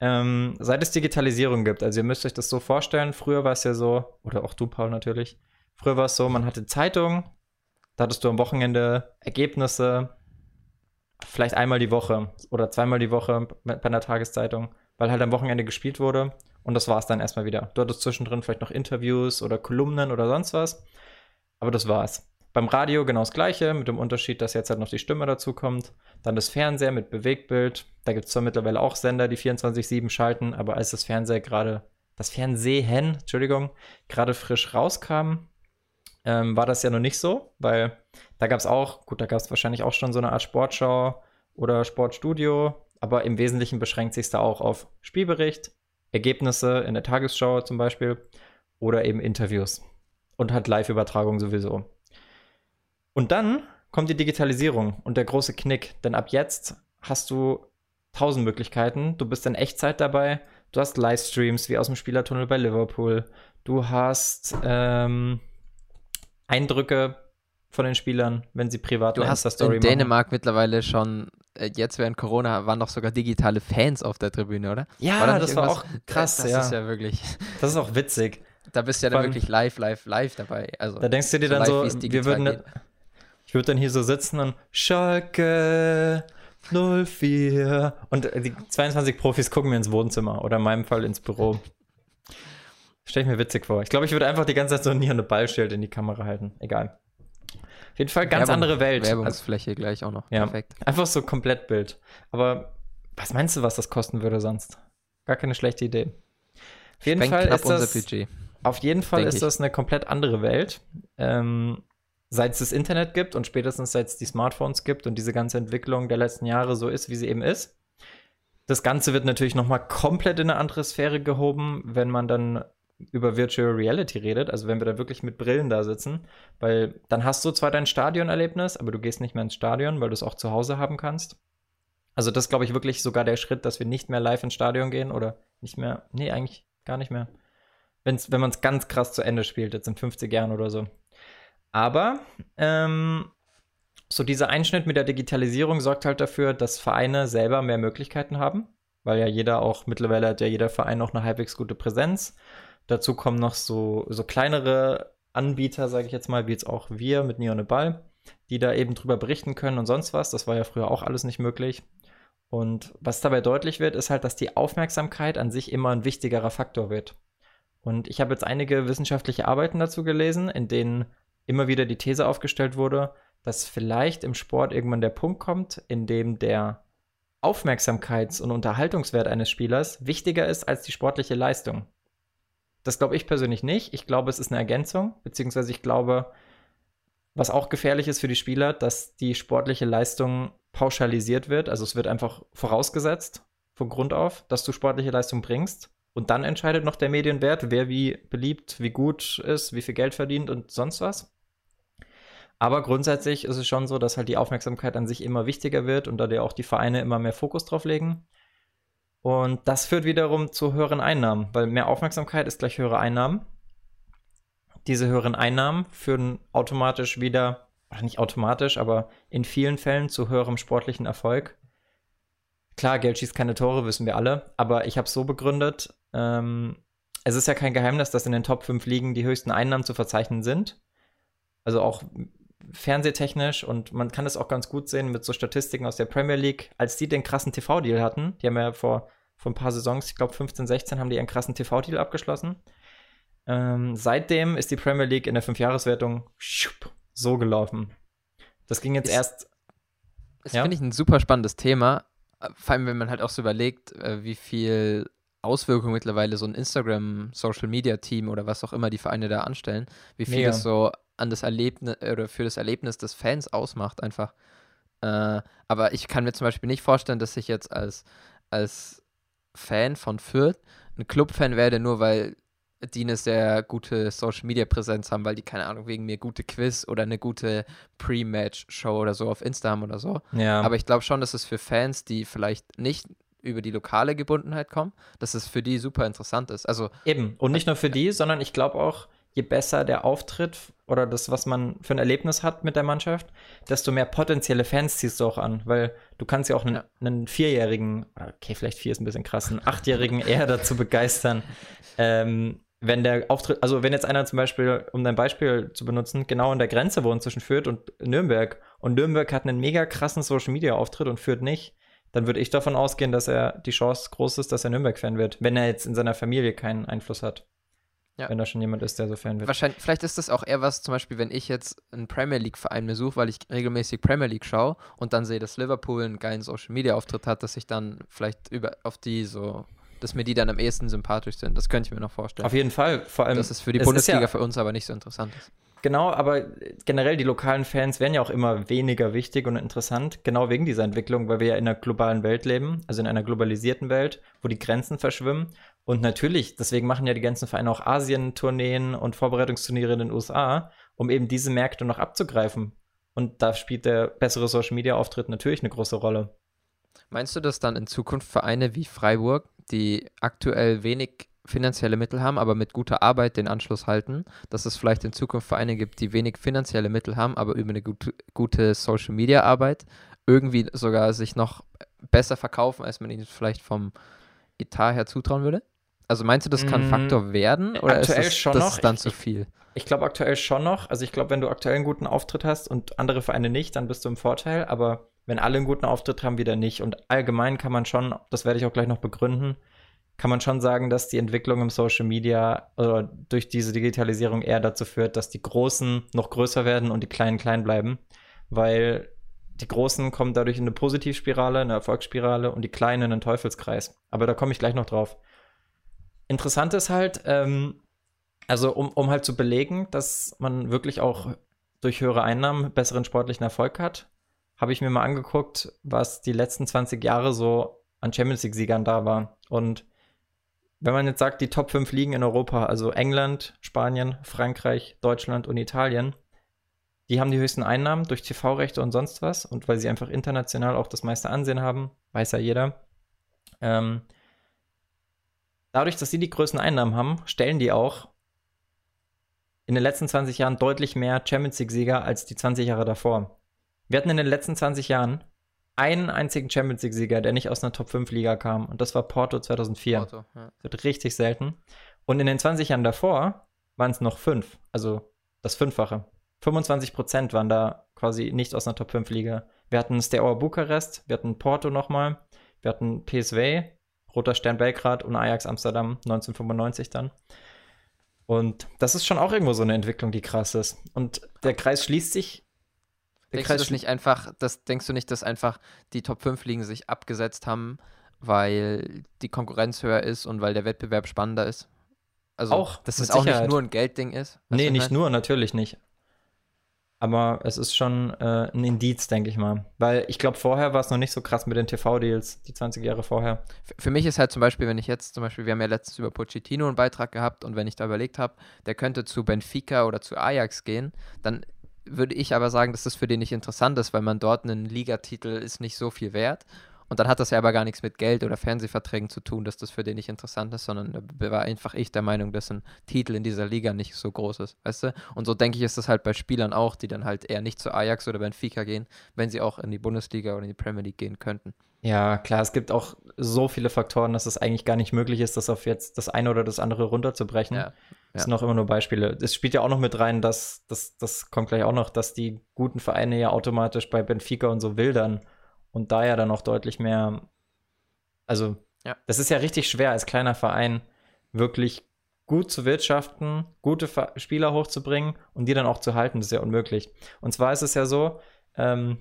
ähm, seit es Digitalisierung gibt, also ihr müsst euch das so vorstellen, früher war es ja so, oder auch du, Paul, natürlich, früher war es so, man hatte Zeitung, da hattest du am Wochenende Ergebnisse, vielleicht einmal die Woche oder zweimal die Woche bei einer Tageszeitung, weil halt am Wochenende gespielt wurde und das war es dann erstmal wieder. Du hattest zwischendrin vielleicht noch Interviews oder Kolumnen oder sonst was, aber das war's. Beim Radio genau das gleiche, mit dem Unterschied, dass jetzt halt noch die Stimme dazu kommt. Dann das Fernseher mit Bewegtbild. Da gibt es zwar mittlerweile auch Sender, die 24-7 schalten, aber als das Fernseher gerade, das Fernsehen, Entschuldigung, gerade frisch rauskam, ähm, war das ja noch nicht so, weil da gab es auch, gut, da gab es wahrscheinlich auch schon so eine Art Sportschau oder Sportstudio, aber im Wesentlichen beschränkt sich da auch auf Spielbericht, Ergebnisse in der Tagesschau zum Beispiel oder eben Interviews und halt Live-Übertragung sowieso. Und dann kommt die Digitalisierung und der große Knick, denn ab jetzt hast du tausend Möglichkeiten. Du bist in Echtzeit dabei. Du hast Livestreams wie aus dem Spielertunnel bei Liverpool. Du hast ähm, Eindrücke von den Spielern, wenn sie privat du hast Insta-Story in Dänemark mittlerweile schon, äh, jetzt während Corona, waren doch sogar digitale Fans auf der Tribüne, oder? Ja, War da das war irgendwas- auch krass, Das ja. ist ja wirklich, Das ist auch witzig. da bist du ja dann wirklich live, live, live dabei. Also, Da denkst du dir so dann live, so, wir würden, geht. ich würde dann hier so sitzen und Schalke 04 und äh, die 22 Profis gucken mir ins Wohnzimmer oder in meinem Fall ins Büro. Stell ich mir witzig vor. Ich glaube, ich würde einfach die ganze Zeit so ein eine Ballschild in die Kamera halten. Egal. Auf jeden Fall ganz Werbung- andere Welt. Also, Werbungsfläche gleich auch noch. Ja. Perfekt. einfach so Komplettbild. Aber was meinst du, was das kosten würde sonst? Gar keine schlechte Idee. Auf jeden Sprengt Fall ist das, Budget. auf jeden Fall ist ich. das eine komplett andere Welt. Ähm, seit es das Internet gibt und spätestens seit es die Smartphones gibt und diese ganze Entwicklung der letzten Jahre so ist, wie sie eben ist. Das Ganze wird natürlich noch mal komplett in eine andere Sphäre gehoben, wenn man dann über Virtual Reality redet, also wenn wir da wirklich mit Brillen da sitzen, weil dann hast du zwar dein Stadionerlebnis, aber du gehst nicht mehr ins Stadion, weil du es auch zu Hause haben kannst. Also das glaube ich wirklich sogar der Schritt, dass wir nicht mehr live ins Stadion gehen oder nicht mehr, nee, eigentlich gar nicht mehr. Wenn's, wenn man es ganz krass zu Ende spielt, jetzt in 50 Jahren oder so. Aber ähm, so dieser Einschnitt mit der Digitalisierung sorgt halt dafür, dass Vereine selber mehr Möglichkeiten haben, weil ja jeder auch, mittlerweile hat ja jeder Verein auch eine halbwegs gute Präsenz. Dazu kommen noch so, so kleinere Anbieter, sage ich jetzt mal, wie jetzt auch wir mit Neon Ball, die da eben drüber berichten können und sonst was. Das war ja früher auch alles nicht möglich. Und was dabei deutlich wird, ist halt, dass die Aufmerksamkeit an sich immer ein wichtigerer Faktor wird. Und ich habe jetzt einige wissenschaftliche Arbeiten dazu gelesen, in denen immer wieder die These aufgestellt wurde, dass vielleicht im Sport irgendwann der Punkt kommt, in dem der Aufmerksamkeits- und Unterhaltungswert eines Spielers wichtiger ist als die sportliche Leistung. Das glaube ich persönlich nicht. Ich glaube, es ist eine Ergänzung, beziehungsweise ich glaube, was auch gefährlich ist für die Spieler, dass die sportliche Leistung pauschalisiert wird. Also es wird einfach vorausgesetzt von Grund auf, dass du sportliche Leistung bringst. Und dann entscheidet noch der Medienwert, wer wie beliebt, wie gut ist, wie viel Geld verdient und sonst was. Aber grundsätzlich ist es schon so, dass halt die Aufmerksamkeit an sich immer wichtiger wird und da dir auch die Vereine immer mehr Fokus drauf legen. Und das führt wiederum zu höheren Einnahmen, weil mehr Aufmerksamkeit ist gleich höhere Einnahmen. diese höheren Einnahmen führen automatisch wieder, oder nicht automatisch, aber in vielen Fällen zu höherem sportlichen Erfolg. Klar, Geld schießt keine Tore, wissen wir alle, aber ich habe es so begründet, ähm, es ist ja kein Geheimnis, dass in den Top 5 Ligen die höchsten Einnahmen zu verzeichnen sind. Also auch fernsehtechnisch und man kann es auch ganz gut sehen mit so Statistiken aus der Premier League, als die den krassen TV-Deal hatten. Die haben ja vor, vor ein paar Saisons, ich glaube 15, 16, haben die einen krassen TV-Deal abgeschlossen. Ähm, seitdem ist die Premier League in der Fünfjahreswertung so gelaufen. Das ging jetzt ist, erst. Das ja? finde ich ein super spannendes Thema. Vor allem, wenn man halt auch so überlegt, äh, wie viel Auswirkungen mittlerweile so ein Instagram, Social Media Team oder was auch immer die Vereine da anstellen, wie viel Mega. das so an das Erlebnis oder für das Erlebnis des Fans ausmacht, einfach. Äh, aber ich kann mir zum Beispiel nicht vorstellen, dass ich jetzt als, als Fan von Fürth ein Clubfan werde, nur weil die eine sehr gute Social Media Präsenz haben, weil die, keine Ahnung, wegen mir gute Quiz oder eine gute Pre-Match-Show oder so auf Insta haben oder so. Ja. Aber ich glaube schon, dass es für Fans, die vielleicht nicht über die lokale Gebundenheit kommen, dass es für die super interessant ist. Also eben und nicht nur für die, sondern ich glaube auch, je besser der Auftritt oder das, was man für ein Erlebnis hat mit der Mannschaft, desto mehr potenzielle Fans ziehst du auch an, weil du kannst ja auch einen, einen Vierjährigen, okay, vielleicht vier ist ein bisschen krass, einen Achtjährigen eher dazu begeistern, ähm, wenn der Auftritt, also wenn jetzt einer zum Beispiel, um dein Beispiel zu benutzen, genau an der Grenze wohnt zwischen Fürth und Nürnberg und Nürnberg hat einen mega krassen Social Media Auftritt und Fürth nicht, dann würde ich davon ausgehen, dass er die Chance groß ist, dass er Nürnberg-Fan wird, wenn er jetzt in seiner Familie keinen Einfluss hat. Ja. Wenn da schon jemand ist, der so Fan wird. Wahrscheinlich, vielleicht ist das auch eher was, zum Beispiel, wenn ich jetzt einen Premier League-Verein mir suche, weil ich regelmäßig Premier League schaue und dann sehe, dass Liverpool einen geilen Social-Media-Auftritt hat, dass ich dann vielleicht über auf die so dass mir die dann am ehesten sympathisch sind. Das könnte ich mir noch vorstellen. Auf jeden Fall. Vor allem. Dass es für die Bundesliga ja, für uns aber nicht so interessant ist. Genau, aber generell die lokalen Fans werden ja auch immer weniger wichtig und interessant, genau wegen dieser Entwicklung, weil wir ja in einer globalen Welt leben, also in einer globalisierten Welt, wo die Grenzen verschwimmen. Und natürlich, deswegen machen ja die ganzen Vereine auch Asien-Tourneen und Vorbereitungsturniere in den USA, um eben diese Märkte noch abzugreifen. Und da spielt der bessere Social-Media-Auftritt natürlich eine große Rolle. Meinst du, dass dann in Zukunft Vereine wie Freiburg, die aktuell wenig finanzielle Mittel haben, aber mit guter Arbeit den Anschluss halten, dass es vielleicht in Zukunft Vereine gibt, die wenig finanzielle Mittel haben, aber über eine gute, gute Social-Media-Arbeit irgendwie sogar sich noch besser verkaufen, als man ihnen vielleicht vom Etat her zutrauen würde? Also meinst du, das kann mm, Faktor werden oder aktuell ist das, schon das noch. dann ich, zu viel? Ich, ich glaube aktuell schon noch. Also ich glaube, wenn du aktuell einen guten Auftritt hast und andere Vereine nicht, dann bist du im Vorteil. Aber wenn alle einen guten Auftritt haben, wieder nicht. Und allgemein kann man schon, das werde ich auch gleich noch begründen, kann man schon sagen, dass die Entwicklung im Social Media oder durch diese Digitalisierung eher dazu führt, dass die Großen noch größer werden und die Kleinen klein bleiben, weil die Großen kommen dadurch in eine Positivspirale, eine Erfolgsspirale und die Kleinen in einen Teufelskreis. Aber da komme ich gleich noch drauf. Interessant ist halt, ähm, also um, um halt zu belegen, dass man wirklich auch durch höhere Einnahmen besseren sportlichen Erfolg hat, habe ich mir mal angeguckt, was die letzten 20 Jahre so an Champions League-Siegern da war. Und wenn man jetzt sagt, die Top 5 Ligen in Europa, also England, Spanien, Frankreich, Deutschland und Italien, die haben die höchsten Einnahmen durch TV-Rechte und sonst was und weil sie einfach international auch das meiste Ansehen haben, weiß ja jeder. Ähm, dadurch, dass sie die größten Einnahmen haben, stellen die auch in den letzten 20 Jahren deutlich mehr Champions League-Sieger als die 20 Jahre davor. Wir hatten in den letzten 20 Jahren einen einzigen Champions League-Sieger, der nicht aus einer Top-5-Liga kam. Und das war Porto 2004. Porto, ja. Das wird richtig selten. Und in den 20 Jahren davor waren es noch fünf. Also das Fünffache. 25 Prozent waren da quasi nicht aus einer Top-5-Liga. Wir hatten Steaua Bukarest, wir hatten Porto nochmal, wir hatten PSV, Roter Stern Belgrad und Ajax Amsterdam 1995 dann. Und das ist schon auch irgendwo so eine Entwicklung, die krass ist. Und der Kreis schließt sich Denkst du das nicht einfach, das, denkst du nicht, dass einfach die Top 5 Ligen sich abgesetzt haben, weil die Konkurrenz höher ist und weil der Wettbewerb spannender ist? Also, auch, dass es auch nicht nur ein Geldding ist? Nee, nicht nur, natürlich nicht. Aber es ist schon äh, ein Indiz, denke ich mal. Weil ich glaube, vorher war es noch nicht so krass mit den TV-Deals, die 20 Jahre vorher. Für, mich ist halt zum Beispiel, wenn ich jetzt zum Beispiel, wir haben ja letztens über Pochettino einen Beitrag gehabt und wenn ich da überlegt habe, der könnte zu Benfica oder zu Ajax gehen, dann würde ich aber sagen, dass das für den nicht interessant ist, weil man dort einen Ligatitel ist nicht so viel wert. Und dann hat das ja aber gar nichts mit Geld oder Fernsehverträgen zu tun, dass das für den nicht interessant ist, sondern da war einfach ich der Meinung, dass ein Titel in dieser Liga nicht so groß ist, weißt du? Und so denke ich, ist das halt bei Spielern auch, die dann halt eher nicht zu Ajax oder Benfica gehen, wenn sie auch in die Bundesliga oder in die Premier League gehen könnten. Ja, klar, es gibt auch so viele Faktoren, dass es eigentlich gar nicht möglich ist, das auf jetzt das eine oder das andere runterzubrechen. Ja, das sind auch immer nur Beispiele. Es spielt ja auch noch mit rein, dass, das, das kommt gleich auch noch, dass die guten Vereine ja automatisch bei Benfica und so wildern und da ja dann auch deutlich mehr, also ja. das ist ja richtig schwer als kleiner Verein wirklich gut zu wirtschaften, gute Spieler hochzubringen und die dann auch zu halten, das ist ja unmöglich. Und zwar ist es ja so, ähm,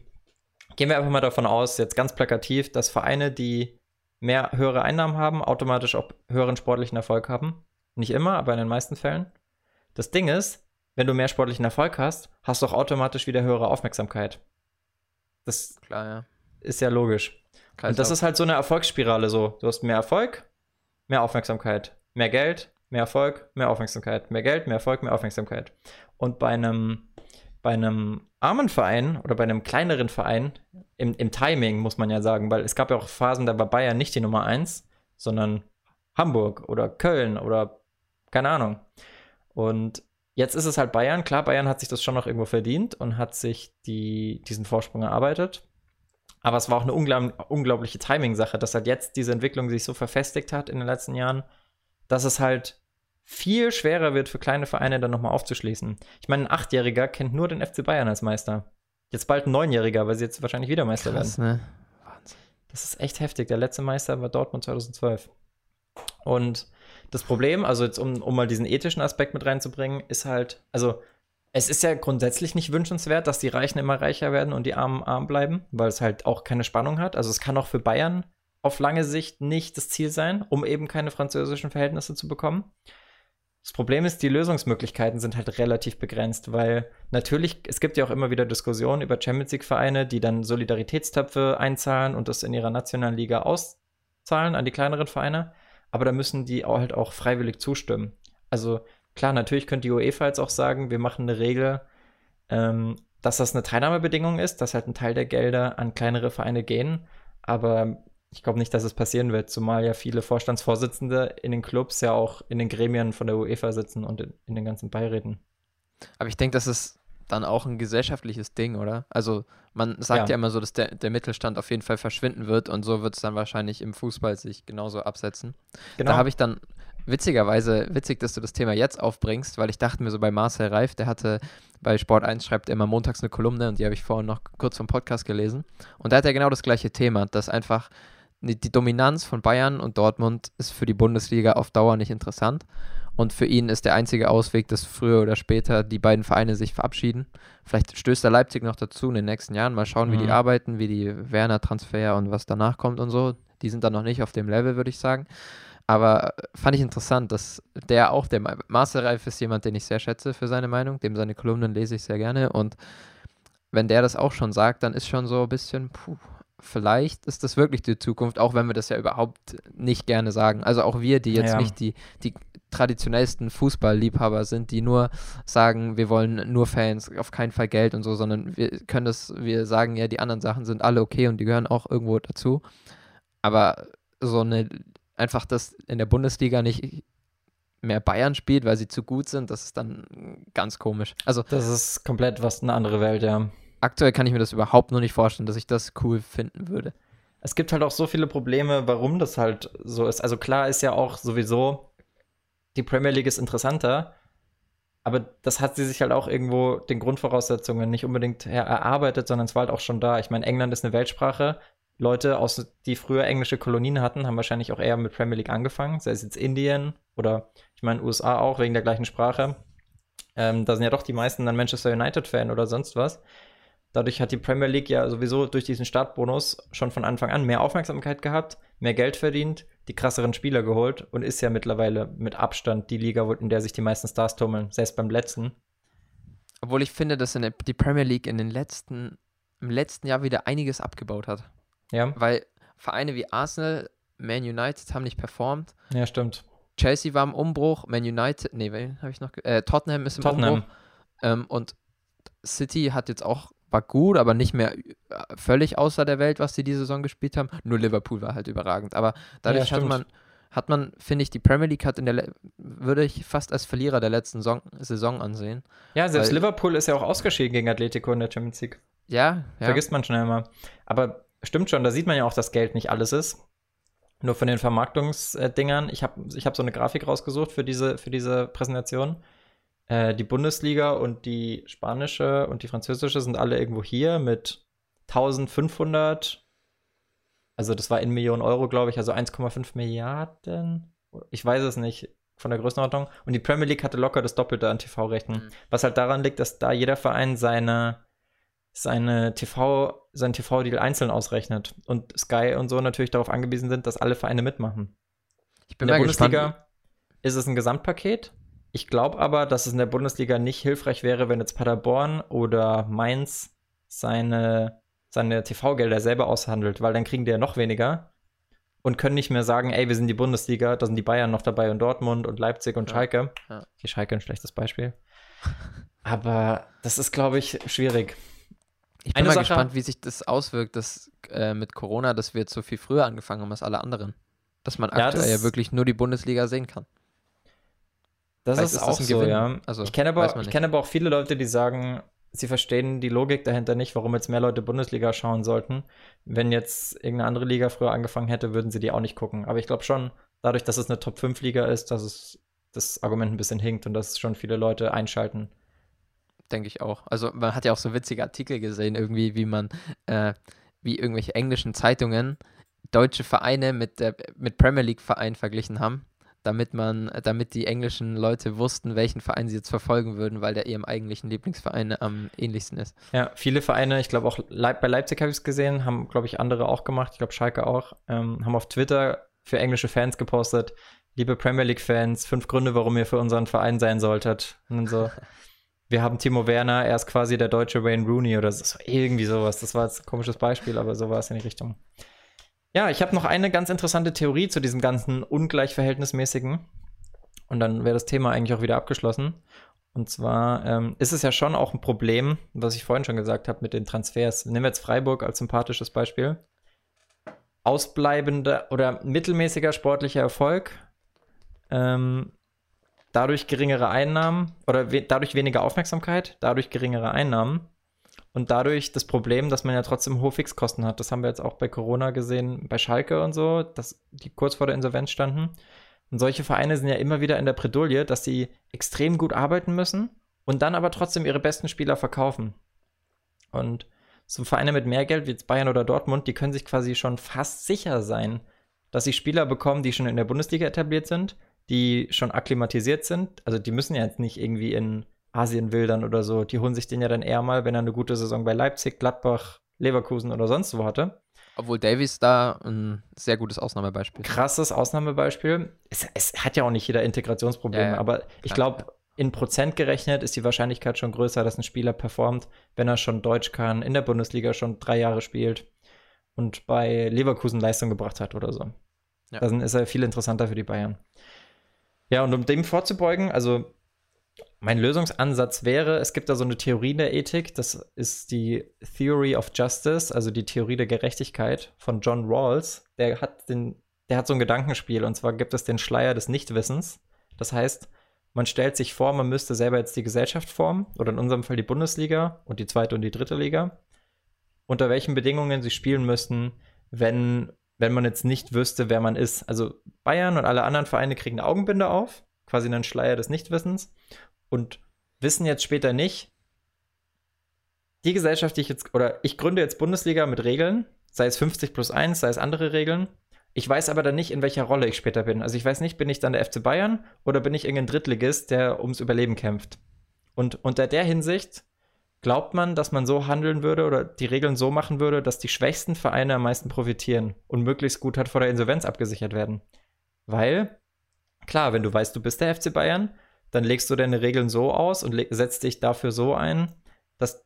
Gehen wir einfach mal davon aus, jetzt ganz plakativ, dass Vereine, die mehr höhere Einnahmen haben, automatisch auch höheren sportlichen Erfolg haben. Nicht immer, aber in den meisten Fällen. Das Ding ist, wenn du mehr sportlichen Erfolg hast, hast du auch automatisch wieder höhere Aufmerksamkeit. Das Klar, ja. Ist ja logisch. Kreislauf. Und das ist halt so eine Erfolgsspirale so. Du hast mehr Erfolg, mehr Aufmerksamkeit, mehr Geld, mehr Erfolg, mehr Aufmerksamkeit, mehr Geld, mehr Erfolg, mehr Aufmerksamkeit. Und bei einem bei einem armen Verein oder bei einem kleineren Verein, im, im Timing muss man ja sagen, weil es gab ja auch Phasen, da war Bayern nicht die Nummer eins, sondern Hamburg oder Köln oder keine Ahnung. Und jetzt ist es halt Bayern. Klar, Bayern hat sich das schon noch irgendwo verdient und hat sich die, diesen Vorsprung erarbeitet. Aber es war auch eine unglaub unglaubliche Timing-Sache, dass halt jetzt diese Entwicklung sich so verfestigt hat in den letzten Jahren, dass es halt viel schwerer wird für kleine Vereine dann nochmal aufzuschließen. Ich meine, ein Achtjähriger kennt nur den FC Bayern als Meister. Jetzt bald ein Neunjähriger, weil sie jetzt wahrscheinlich wieder Meister Krass, werden. Ne? Wahnsinn. Das ist echt heftig. Der letzte Meister war Dortmund 2012. Und das Problem, also jetzt um, um mal diesen ethischen Aspekt mit reinzubringen, ist halt, also es ist ja grundsätzlich nicht wünschenswert, dass die Reichen immer reicher werden und die Armen arm bleiben, weil es halt auch keine Spannung hat. Also es kann auch für Bayern auf lange Sicht nicht das Ziel sein, um eben keine französischen Verhältnisse zu bekommen. Das Problem ist, die Lösungsmöglichkeiten sind halt relativ begrenzt, weil natürlich, es gibt ja auch immer wieder Diskussionen über Champions League-Vereine, die dann Solidaritätstöpfe einzahlen und das in ihrer nationalen Liga auszahlen an die kleineren Vereine, aber da müssen die halt auch freiwillig zustimmen. Also klar, natürlich könnte die UEFA jetzt auch sagen, wir machen eine Regel, ähm, dass das eine Teilnahmebedingung ist, dass halt ein Teil der Gelder an kleinere Vereine gehen, aber ich glaube nicht, dass es passieren wird, zumal ja viele Vorstandsvorsitzende in den Clubs ja auch in den Gremien von der UEFA sitzen und in, in den ganzen Beiräten. Aber ich denke, das ist dann auch ein gesellschaftliches Ding, oder? Also man sagt ja, ja immer so, dass der, der Mittelstand auf jeden Fall verschwinden wird und so wird es dann wahrscheinlich im Fußball sich genauso absetzen. Genau. Da habe ich dann witzigerweise, witzig, dass du das Thema jetzt aufbringst, weil ich dachte mir so bei Marcel Reif, der hatte bei Sport 1 schreibt er immer montags eine Kolumne und die habe ich vorhin noch kurz vom Podcast gelesen. Und da hat er genau das gleiche Thema, dass einfach die Dominanz von Bayern und Dortmund ist für die Bundesliga auf Dauer nicht interessant. Und für ihn ist der einzige Ausweg, dass früher oder später die beiden Vereine sich verabschieden. Vielleicht stößt er Leipzig noch dazu in den nächsten Jahren. Mal schauen, mhm. wie die mhm. arbeiten, wie die Werner-Transfer und was danach kommt und so. Die sind dann noch nicht auf dem Level, würde ich sagen. Aber fand ich interessant, dass der auch, der Marcel Reif ist jemand, den ich sehr schätze für seine Meinung. Dem seine Kolumnen lese ich sehr gerne. Und wenn der das auch schon sagt, dann ist schon so ein bisschen, puh, vielleicht ist das wirklich die Zukunft, auch wenn wir das ja überhaupt nicht gerne sagen. Also auch wir, die jetzt ja. nicht die, die traditionellsten Fußballliebhaber sind, die nur sagen, wir wollen nur Fans, auf keinen Fall Geld und so, sondern wir können das, wir sagen ja, die anderen Sachen sind alle okay und die gehören auch irgendwo dazu. Aber so eine, einfach, dass in der Bundesliga nicht mehr Bayern spielt, weil sie zu gut sind, das ist dann ganz komisch. Also das ist komplett was eine andere Welt, ja aktuell kann ich mir das überhaupt noch nicht vorstellen, dass ich das cool finden würde. Es gibt halt auch so viele Probleme, warum das halt so ist. Also klar ist ja auch sowieso, die Premier League ist interessanter, aber das hat sie sich halt auch irgendwo den Grundvoraussetzungen nicht unbedingt erarbeitet, sondern es war halt auch schon da. Ich meine, England ist eine Weltsprache. Leute, aus, die früher englische Kolonien hatten, haben wahrscheinlich auch eher mit Premier League angefangen, sei es jetzt Indien oder ich meine USA auch wegen der gleichen Sprache. Ähm, da sind ja doch die meisten dann Manchester United-Fan oder sonst was. Dadurch hat die Premier League ja sowieso durch diesen Startbonus schon von Anfang an mehr Aufmerksamkeit gehabt, mehr Geld verdient, die krasseren Spieler geholt und ist ja mittlerweile mit Abstand die Liga, in der sich die meisten Stars tummeln, selbst beim letzten. Obwohl ich finde, dass die Premier League in den letzten, im letzten Jahr wieder einiges abgebaut hat. Ja. Weil Vereine wie Arsenal, Man United haben nicht performt. Ja, stimmt. Chelsea war im Umbruch, Man United, nee, wen habe ich noch? Äh, Tottenham ist im Tottenham. Umbruch. Ähm, und City hat jetzt auch war gut, aber nicht mehr äh, völlig außer der Welt, was sie diese Saison gespielt haben. Nur Liverpool war halt überragend. Aber dadurch Ja, hat man, hat man, finde ich, die Premier League hat in der, le- würde ich fast als Verlierer der letzten Saison, Saison ansehen. Ja, selbst Liverpool ist ja auch ausgeschieden gegen Atletico in der Champions League. Ja, ja. Vergisst man schnell mal. Aber stimmt schon, da sieht man ja auch, dass Geld nicht alles ist. Nur von den Vermarktungsdingern. Ich habe ich hab so eine Grafik rausgesucht für diese, für diese Präsentation. Äh, die Bundesliga und die spanische und die französische sind alle irgendwo hier mit 1500. Also das war in Millionen Euro, glaube ich, also 1,5 Milliarden. Ich weiß es nicht von der Größenordnung. Und die Premier League hatte locker das Doppelte an TV-Rechten. Mhm. Was halt daran liegt, dass da jeder Verein seine, seine TV, seinen TV-Deal einzeln ausrechnet. Und Sky und so natürlich darauf angewiesen sind, dass alle Vereine mitmachen. Ich In bin der mal gespannt. Bundesliga ist es ein Gesamtpaket. Ich glaube aber, dass es in der Bundesliga nicht hilfreich wäre, wenn jetzt Paderborn oder Mainz seine, seine TV-Gelder selber aushandelt, weil dann kriegen die ja noch weniger und können nicht mehr sagen, ey, wir sind die Bundesliga, da sind die Bayern noch dabei und Dortmund und Leipzig und Ja, Schalke. ja. Die Schalke ein schlechtes Beispiel. Aber das ist, glaube ich, schwierig. Ich bin Eine mal Sache- gespannt, wie sich das auswirkt, dass äh, mit Corona, dass wir jetzt so viel früher angefangen haben als alle anderen. Dass man Ja, aktuell das- ja wirklich nur die Bundesliga sehen kann. Das Vielleicht ist, das auch ein so, Gewinn. ja. Also, ich kenne aber, ich kenne aber auch viele Leute, die sagen, sie verstehen die Logik dahinter nicht, warum jetzt mehr Leute Bundesliga schauen sollten. Wenn jetzt irgendeine andere Liga früher angefangen hätte, würden sie die auch nicht gucken. Aber ich glaube schon, dadurch, dass es eine Top-5-Liga ist, dass es das Argument ein bisschen hinkt und dass schon viele Leute einschalten. Denke ich auch. Also man hat ja auch so witzige Artikel gesehen, irgendwie, wie man, äh, wie irgendwelche englischen Zeitungen deutsche Vereine mit der mit Premier League Vereinen verglichen haben, damit man, damit die englischen Leute wussten, welchen Verein sie jetzt verfolgen würden, weil der ihrem eigentlichen Lieblingsverein am ähnlichsten ist. Ja, viele Vereine, ich glaube auch Leip bei Leipzig habe ich es gesehen, haben, glaube ich, andere auch gemacht. Ich glaube, Schalke auch, ähm, haben auf Twitter für englische Fans gepostet, liebe Premier League-Fans, fünf Gründe, warum ihr für unseren Verein sein solltet. Und so, wir haben Timo Werner, er ist quasi der deutsche Wayne Rooney oder so, irgendwie sowas. Das war jetzt ein komisches Beispiel, aber so war es in die Richtung. Ja, ich habe noch eine ganz interessante Theorie zu diesem ganzen ungleichverhältnismäßigen. Und dann wäre das Thema eigentlich auch wieder abgeschlossen. Und zwar ähm, ist es ja schon auch ein Problem, was ich vorhin schon gesagt habe mit den Transfers. Nehmen wir jetzt Freiburg als sympathisches Beispiel. Ausbleibender oder mittelmäßiger sportlicher Erfolg, ähm, dadurch geringere Einnahmen oder we dadurch weniger Aufmerksamkeit, dadurch geringere Einnahmen und dadurch das Problem, dass man ja trotzdem hohe Fixkosten hat. Das haben wir jetzt auch bei Corona gesehen, bei Schalke und so, dass die kurz vor der Insolvenz standen. Und solche Vereine sind ja immer wieder in der Bredouille, dass sie extrem gut arbeiten müssen und dann aber trotzdem ihre besten Spieler verkaufen. Und so Vereine mit mehr Geld wie jetzt Bayern oder Dortmund, die können sich quasi schon fast sicher sein, dass sie Spieler bekommen, die schon in der Bundesliga etabliert sind, die schon akklimatisiert sind. Also die müssen ja jetzt nicht irgendwie in Asien wildern oder so. Die holen sich den ja dann eher mal, wenn er eine gute Saison bei Leipzig, Gladbach, Leverkusen oder sonst wo hatte. Obwohl Davies da ein sehr gutes Ausnahmebeispiel. ist. krasses Ausnahmebeispiel. Es, es hat ja auch nicht jeder Integrationsprobleme, Ja, ja. aber ich glaube, in Prozent gerechnet ist die Wahrscheinlichkeit schon größer, dass ein Spieler performt, wenn er schon Deutsch kann, in der Bundesliga schon drei Jahre spielt und bei Leverkusen Leistung gebracht hat oder so. Ja. Dann ist er viel interessanter für die Bayern. Ja, und um dem vorzubeugen, also mein Lösungsansatz wäre, es gibt da so eine Theorie der Ethik, das ist die Theory of Justice, also die Theorie der Gerechtigkeit von John Rawls. Der hat den, der hat so ein Gedankenspiel und zwar gibt es den Schleier des Nichtwissens. Das heißt, man stellt sich vor, man müsste selber jetzt die Gesellschaft formen oder in unserem Fall die Bundesliga und die zweite und die dritte Liga. Unter welchen Bedingungen sie spielen müssten, wenn, wenn man jetzt nicht wüsste, wer man ist. Also Bayern und alle anderen Vereine kriegen eine Augenbinde auf, quasi einen Schleier des Nichtwissens und wissen jetzt später nicht, die Gesellschaft, die ich jetzt, oder ich gründe jetzt Bundesliga mit Regeln, sei es 50 plus 1, sei es andere Regeln. Ich weiß aber dann nicht, in welcher Rolle ich später bin. Also ich weiß nicht, bin ich dann der FC Bayern oder bin ich irgendein Drittligist, der ums Überleben kämpft. Und unter der Hinsicht glaubt man, dass man so handeln würde oder die Regeln so machen würde, dass die schwächsten Vereine am meisten profitieren und möglichst gut halt vor der Insolvenz abgesichert werden. Weil, klar, wenn du weißt, du bist der FC Bayern, dann legst du deine Regeln so aus und setzt dich dafür so ein, dass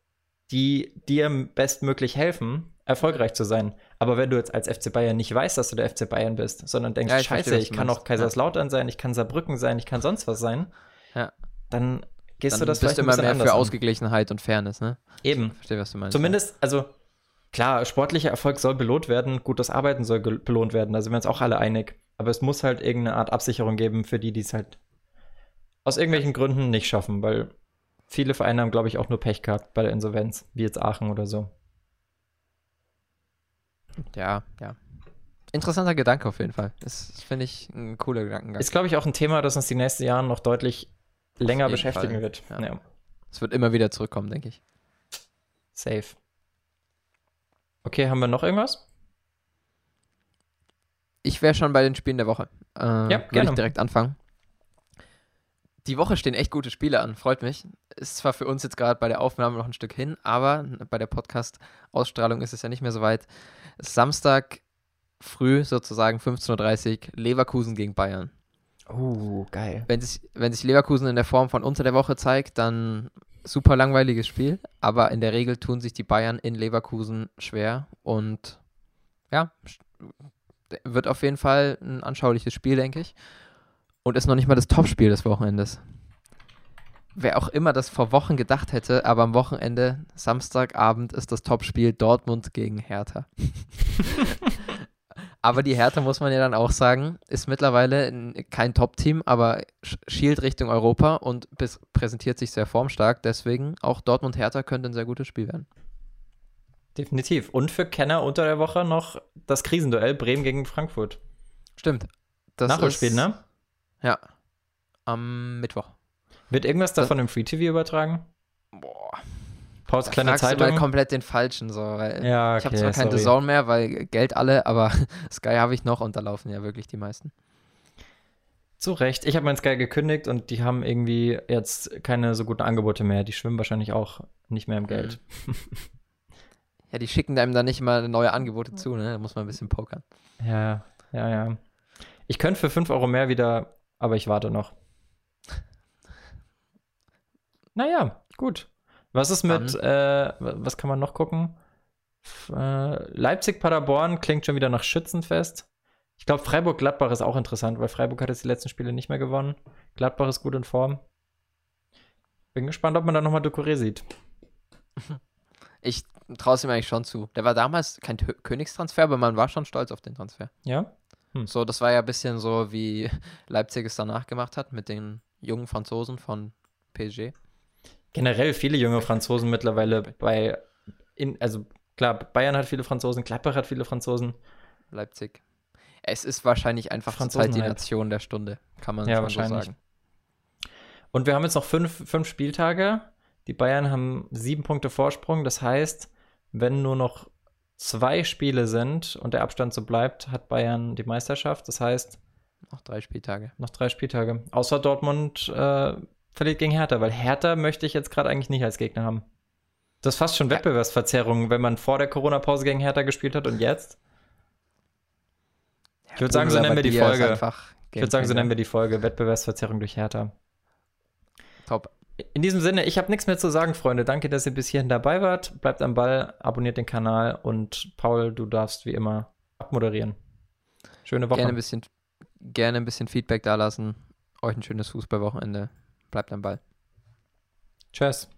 die dir bestmöglich helfen, erfolgreich zu sein. Aber wenn du jetzt als FC Bayern nicht weißt, dass du der FC Bayern bist, sondern denkst, Ja, ich scheiße, verstehe, ich kann meinst. auch Kaiserslautern sein, ich kann Saarbrücken sein, ich kann sonst was sein, Ja. dann gehst du das bist vielleicht du ein immer bisschen mehr für an. Ausgeglichenheit und Fairness, ne? Eben. Verstehe, was du meinst. Zumindest, also klar, sportlicher Erfolg soll belohnt werden, gutes Arbeiten soll belohnt werden, da sind wir uns auch alle einig. Aber es muss halt irgendeine Art Absicherung geben für die, die es halt aus irgendwelchen Gründen nicht schaffen, weil viele Vereine haben, glaube ich, auch nur Pech gehabt bei der Insolvenz, wie jetzt Aachen oder so. Ja, ja. Interessanter Gedanke auf jeden Fall. Das finde ich ein cooler Gedankengang. Ist, glaube ich, auch ein Thema, das uns die nächsten Jahre noch deutlich länger beschäftigen Fall, wird. ja. Ja. Es wird immer wieder zurückkommen, denke ich. safe. Okay, haben wir noch irgendwas? Ich wäre schon bei den Spielen der Woche. Äh, ja, gerne. ich direkt anfangen. Die Woche stehen echt gute Spiele an, freut mich. Ist zwar für uns jetzt gerade bei der Aufnahme noch ein Stück hin, aber bei der Podcast-Ausstrahlung ist es ja nicht mehr so weit. Samstag früh sozusagen 15.30 Uhr Leverkusen gegen Bayern. Oh, geil. Wenn sich, wenn sich Leverkusen in der Form von unter der Woche zeigt, dann super langweiliges Spiel, aber in der Regel tun sich die Bayern in Leverkusen schwer und ja, wird auf jeden Fall ein anschauliches Spiel, denke ich. Und ist noch nicht mal das Topspiel des Wochenendes. Wer auch immer das vor Wochen gedacht hätte, aber am Wochenende, Samstagabend, ist das Topspiel Dortmund gegen Hertha. aber die Hertha, muss man ja dann auch sagen, ist mittlerweile kein Top-Team, aber sch- schielt Richtung Europa und präsentiert sich sehr formstark. Deswegen auch Dortmund-Hertha könnte ein sehr gutes Spiel werden. Definitiv. Und für Kenner unter der Woche noch das Krisenduell Bremen gegen Frankfurt. Stimmt. Das Nachholspiel, ist, ne? Ja. Am Mittwoch. Wird irgendwas Das- davon im Free TV übertragen? Boah. Pauls Da kleine fragst du Zeitung. mal komplett den Falschen so, weil ja, ich habe zwar kein sorry. Mehr, weil Geld alle, aber Sky habe ich noch und da laufen ja wirklich die meisten. Zu Recht. Ich habe mein Sky gekündigt und die haben irgendwie jetzt keine so guten Angebote mehr. Die schwimmen wahrscheinlich auch nicht mehr im Geld. Ja, die schicken einem dann nicht immer neue Angebote zu, ne? Da muss man ein bisschen pokern. Ja, ja, ja. Ich könnte für 5 Euro mehr wieder, aber ich warte noch. Naja, gut. Was ist mit, äh, was kann man noch gucken? Äh, Leipzig-Paderborn klingt schon wieder nach Schützenfest. Ich glaube, Freiburg-Gladbach ist auch interessant, weil Freiburg hat jetzt die letzten Spiele nicht mehr gewonnen. Gladbach ist gut in Form. Bin gespannt, ob man da nochmal Ducouré sieht. Ich traue es ihm eigentlich schon zu. Der war damals kein Tö- Königstransfer, aber man war schon stolz auf den Transfer. Ja? So, das war ja ein bisschen so, wie Leipzig es danach gemacht hat mit den jungen Franzosen von PSG. Generell viele junge Franzosen mittlerweile bei, in, also klar, Bayern hat viele Franzosen, Gladbach hat viele Franzosen. Leipzig. Es ist wahrscheinlich einfach zurzeit die. Nation der Stunde, kann man Ja, schon so wahrscheinlich. sagen. Und wir haben jetzt noch fünf, fünf Spieltage. Die Bayern haben sieben Punkte Vorsprung. Das heißt, wenn nur noch zwei Spiele sind und der Abstand so bleibt, hat Bayern die Meisterschaft. Das heißt, Noch drei Spieltage. noch drei Spieltage. Außer Dortmund äh, verliert gegen Hertha, weil Hertha möchte ich jetzt gerade eigentlich nicht als Gegner haben. Das ist fast schon. Wettbewerbsverzerrung, wenn man vor der Corona-Pause gegen Hertha gespielt hat und jetzt. Ich würd sagen, so nennen wir die Folge. Ich würde sagen, so nennen wir die Folge Wettbewerbsverzerrung durch Hertha. Top. In diesem Sinne, ich habe nichts mehr zu sagen, Freunde. Danke, dass ihr bis hierhin dabei wart. Bleibt am Ball, abonniert den Kanal und Paul, du darfst wie immer abmoderieren. Schöne Woche. Gerne ein bisschen, gerne ein bisschen Feedback da lassen. Euch ein schönes Fußballwochenende. Bleibt am Ball. Tschüss.